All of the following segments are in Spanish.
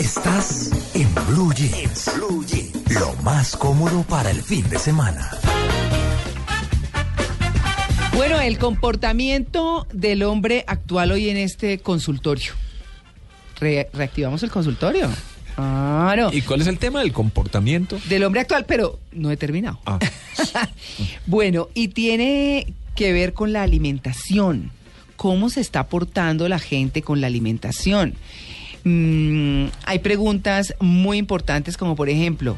Estás en Blue Jeans. Blue Jeans. Lo más cómodo para el fin de semana. Bueno, el comportamiento del hombre actual hoy en este consultorio. Re- reactivamos el consultorio. Claro. ¿Y cuál es el tema del comportamiento? Del hombre actual, pero no he terminado. Ah. Bueno, y tiene que ver con la alimentación. ¿Cómo se está portando la gente con la alimentación? Mm, hay preguntas muy importantes como por ejemplo,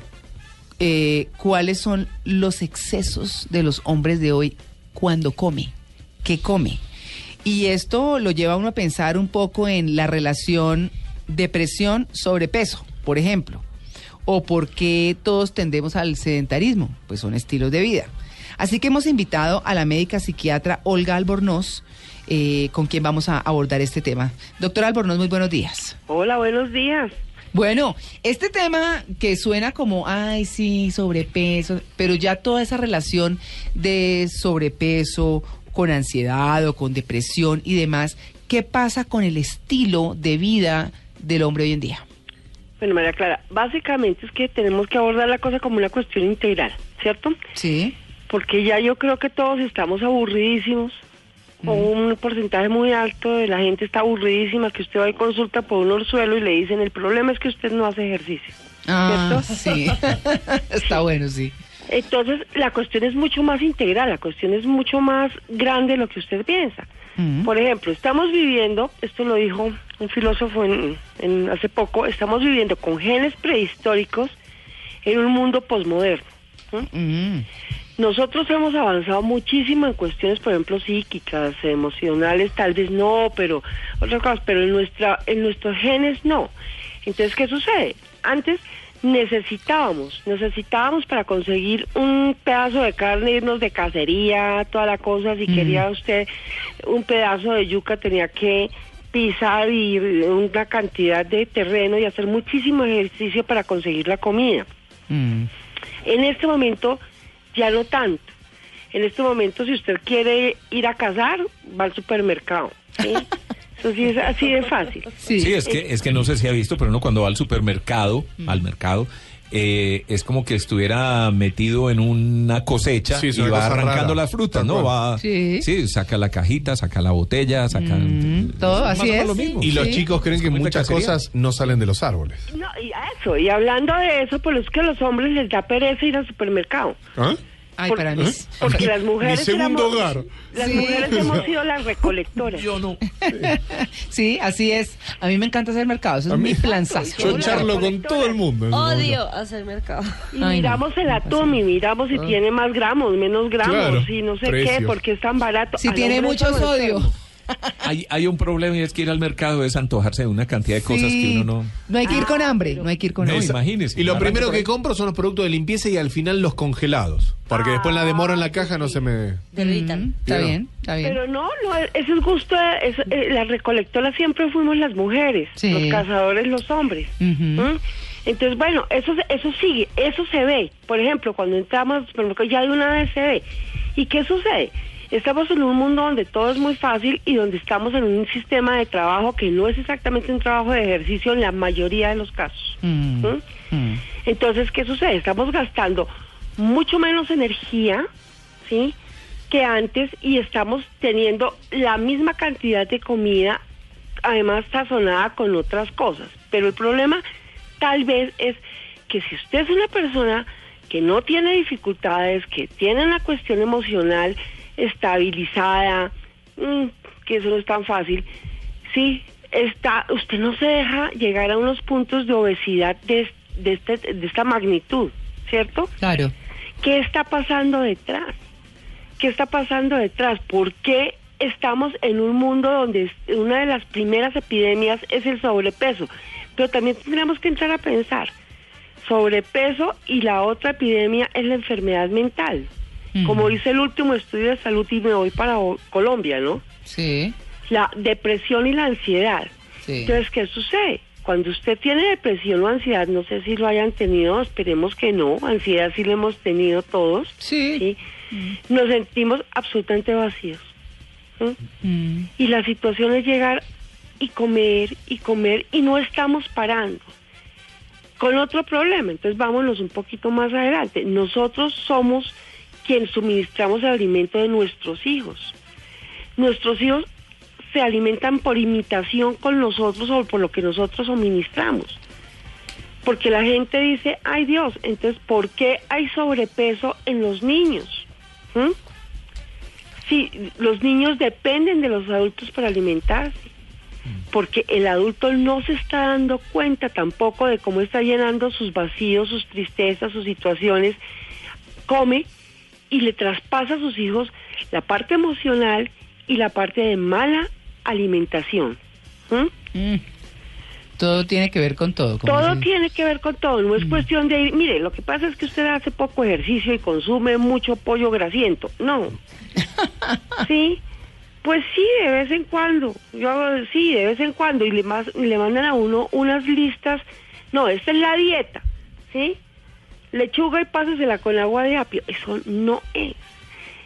eh, ¿cuáles son los excesos de los hombres de hoy cuando come? ¿Qué come? Y esto lo lleva a uno a pensar un poco en la relación depresión-sobrepeso, por ejemplo. O por qué todos tendemos al sedentarismo, pues son estilos de vida. Así que hemos invitado a la médica psiquiatra Olga Albornoz, eh, con quien vamos a abordar este tema. Doctora Albornoz, muy buenos días. Hola, buenos días. Bueno, este tema que suena como, ay, sí, sobrepeso, pero ya toda esa relación de sobrepeso con ansiedad o con depresión y demás, ¿qué pasa con el estilo de vida del hombre hoy en día? Bueno, María Clara, básicamente es que tenemos que abordar la cosa como una cuestión integral, ¿cierto? Sí. Porque ya yo creo que todos estamos aburridísimos, o un porcentaje muy alto de la gente está aburridísima, que usted va y consulta por un orzuelo y le dicen, el problema es que usted no hace ejercicio. Ah, ¿Cierto? sí. Está bueno, sí. Entonces, la cuestión es mucho más integral, la cuestión es mucho más grande de lo que usted piensa. Mm. Por ejemplo, estamos viviendo, esto lo dijo un filósofo en, en hace poco, estamos viviendo con genes prehistóricos en un mundo posmoderno. Mm. Nosotros hemos avanzado muchísimo en cuestiones, por ejemplo, psíquicas, emocionales, tal vez no, pero otras cosas, pero en nuestra, en nuestros genes no. Entonces, ¿qué sucede? Antes necesitábamos, necesitábamos para conseguir un pedazo de carne, irnos de cacería, toda la cosa, si quería usted un pedazo de yuca tenía que pisar y una cantidad de terreno y hacer muchísimo ejercicio para conseguir la comida. Mm. En este momento ya no tanto. En este momento si usted quiere ir a cazar, va al supermercado. ¿sí? Eso sí es así de fácil. Sí. Sí, es que, es que no sé si ha visto, pero uno cuando va al supermercado, al mercado, eh, es como que estuviera metido en una cosecha Sí, y va arrancando rara. las frutas, ¿no? Va, Sí. saca la cajita, saca la botella, saca... Mm, todo así es. lo mismo. Y los chicos creen Es que muchas cacería. cosas no salen de los árboles. No, y a eso, y hablando de eso, pues es que a los hombres les da pereza ir al supermercado. ¿Ah? Ay, Por- para mí. Porque las mujeres Mi segundo éramos- hogar. Las Sí. mujeres hemos sido las recolectoras. Yo no. Sí, así es. A mí me encanta hacer mercado. Eso es mi planzazo. Yo charlo con todo el mundo. Odio hacer mercado. Y Ay, no, miramos el no atún y miramos si tiene más gramos, menos gramos Claro, y no sé qué, precio. porque es tan barato. Si tiene mucho sodio. Hay, hay un problema y es que ir al mercado es antojarse de una cantidad de cosas Sí. que uno no... hay que ir con hambre. No hay que ir con No, hambre. imagínese. Y lo primero que compro son los productos de limpieza y al final los congelados. Porque Ah, después la demora en la caja no se me... Derritan. Mm, Está bien, está bien. Pero no, no, eso es gusto, es- eh, las recolectoras siempre fuimos las mujeres, Sí. los cazadores los hombres. ¿Mm? Entonces, bueno, eso, eso sigue, eso se ve. Por ejemplo, cuando entramos al supermercado ya de una vez se ve. ¿Y qué sucede? Estamos en un mundo donde todo es muy fácil y donde estamos en un sistema de trabajo que no es exactamente un trabajo de ejercicio en la mayoría de los casos. Mm, ¿Mm? mm. Entonces, ¿qué sucede? Estamos gastando mucho menos energía, ¿sí? Que antes y estamos teniendo la misma cantidad de comida, además sazonada con otras cosas. Pero el problema tal vez es que si usted es una persona que no tiene dificultades, que tiene una cuestión emocional estabilizada, mm, que eso no es tan fácil, sí, está, usted no se deja llegar a unos puntos de obesidad de, de, este- de esta magnitud, ¿cierto? Claro. ¿Qué está pasando detrás? ¿Qué está pasando detrás? ¿Por qué estamos en un mundo donde una de las primeras epidemias es el sobrepeso? Pero también tendríamos que entrar a pensar, sobrepeso y la otra epidemia es la enfermedad mental. Mm. Como dice el último estudio de salud y me voy para Colombia, ¿no? Sí, La depresión y la ansiedad. sí. Entonces, ¿qué sucede? Cuando usted tiene depresión o ansiedad, no sé si lo hayan tenido, esperemos que no, ansiedad sí lo hemos tenido todos, Sí. ¿sí? Nos sentimos absolutamente vacíos. ¿sí? Mm. Y la situación es llegar y comer y comer y no estamos parando. con otro problema. Entonces vámonos un poquito más adelante. Nosotros somos quienes suministramos el alimento de nuestros hijos. Nuestros hijos se alimentan por imitación con nosotros o por lo que nosotros suministramos. Porque la gente dice, ay Dios, entonces, ¿por qué hay sobrepeso en los niños? ¿Mm? Sí, los niños dependen de los adultos para alimentarse, porque el adulto no se está dando cuenta tampoco de cómo está llenando sus vacíos, sus tristezas, sus situaciones, come y le traspasa a sus hijos la parte emocional y la parte de mala alimentación. ¿Mm? Mm. Todo tiene que ver con todo. Todo tiene que ver con todo, no es cuestión de ir, mire, lo que pasa es que usted hace poco ejercicio y consume mucho pollo grasiento. No. sí, pues sí, de vez en cuando. Yo hago- sí, de vez en cuando y le, y le mandan a uno unas listas. No, esta es la dieta, ¿sí? Lechuga y pásesela con agua de apio. Eso no es.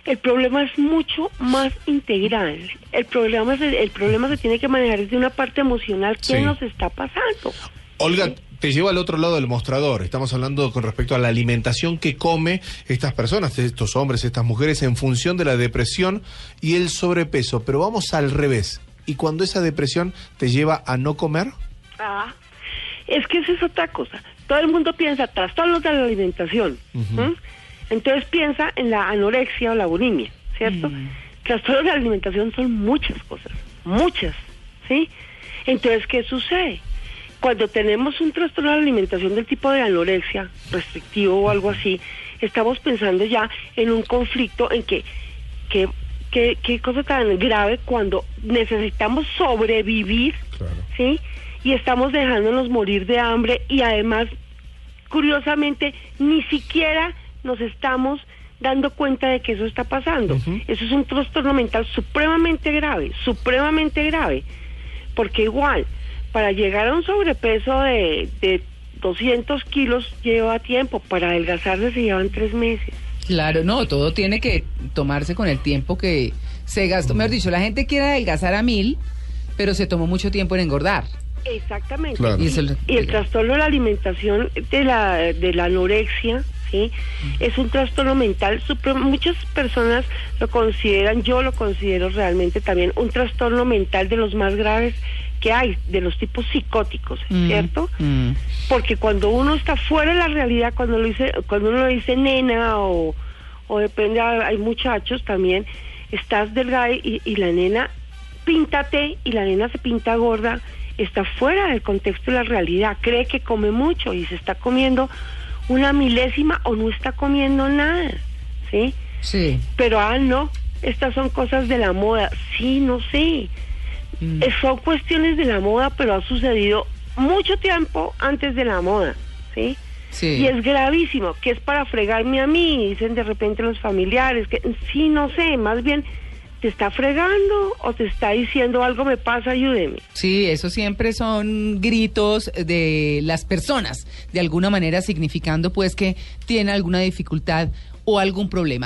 El problema es mucho más integral. El problema se, el problema se tiene que manejar desde una parte emocional. ¿Qué Sí. nos está pasando? Olga, te llevo al otro lado del mostrador. Estamos hablando con respecto a la alimentación que come estas personas, estos hombres, estas mujeres, en función de la depresión y el sobrepeso. Pero vamos al revés. ¿Y cuando esa depresión te lleva a no comer? Ah, es que esa es otra cosa. Todo el mundo piensa trastornos de la alimentación. Entonces piensa en la anorexia o la bulimia, ¿cierto? Trastornos de la alimentación son muchas cosas, muchas, ¿sí? Entonces, ¿qué sucede? Cuando tenemos un trastorno de la alimentación del tipo de anorexia, restrictivo o algo así, estamos pensando ya en un conflicto en que, que, que- qué cosa tan grave cuando necesitamos sobrevivir Claro. ¿sí? Y estamos dejándonos morir de hambre y además, curiosamente, ni siquiera nos estamos dando cuenta de que eso está pasando. Eso es un trastorno mental supremamente grave, supremamente grave, porque igual, para llegar a un sobrepeso de, de 200 kilos lleva tiempo, para adelgazarse se llevan tres meses. Claro, no, todo tiene que tomarse con el tiempo que se gastó. Mejor dicho, la gente quiere adelgazar a mil, pero se tomó mucho tiempo en engordar. Exactamente. Claro. Y el trastorno de la alimentación de la, de la anorexia, ¿sí? Es un trastorno mental. supremo. Muchas personas lo consideran, yo lo considero realmente también un trastorno mental de los más graves que hay, de los tipos psicóticos, Mm, ¿cierto? mm. Porque cuando uno está fuera de la realidad, cuando lo dice, cuando uno lo dice nena o, o depende, hay muchachos también, estás delgada y, y la nena, píntate y la nena se pinta gorda, está fuera del contexto de la realidad, cree que come mucho y se está comiendo una milésima o no está comiendo nada, ¿sí? Sí. Pero, ah, no, estas son cosas de la moda, sí, no sé. Mm. Eh, Son cuestiones de la moda, pero ha sucedido mucho tiempo antes de la moda, ¿sí? Sí. Y es gravísimo, que es para fregarme a mí, dicen de repente los familiares, que sí, no sé, más bien, ¿te está fregando o te está diciendo algo me pasa, ayúdeme? Sí, eso siempre son gritos de las personas, de alguna manera significando pues que tiene alguna dificultad o algún problema.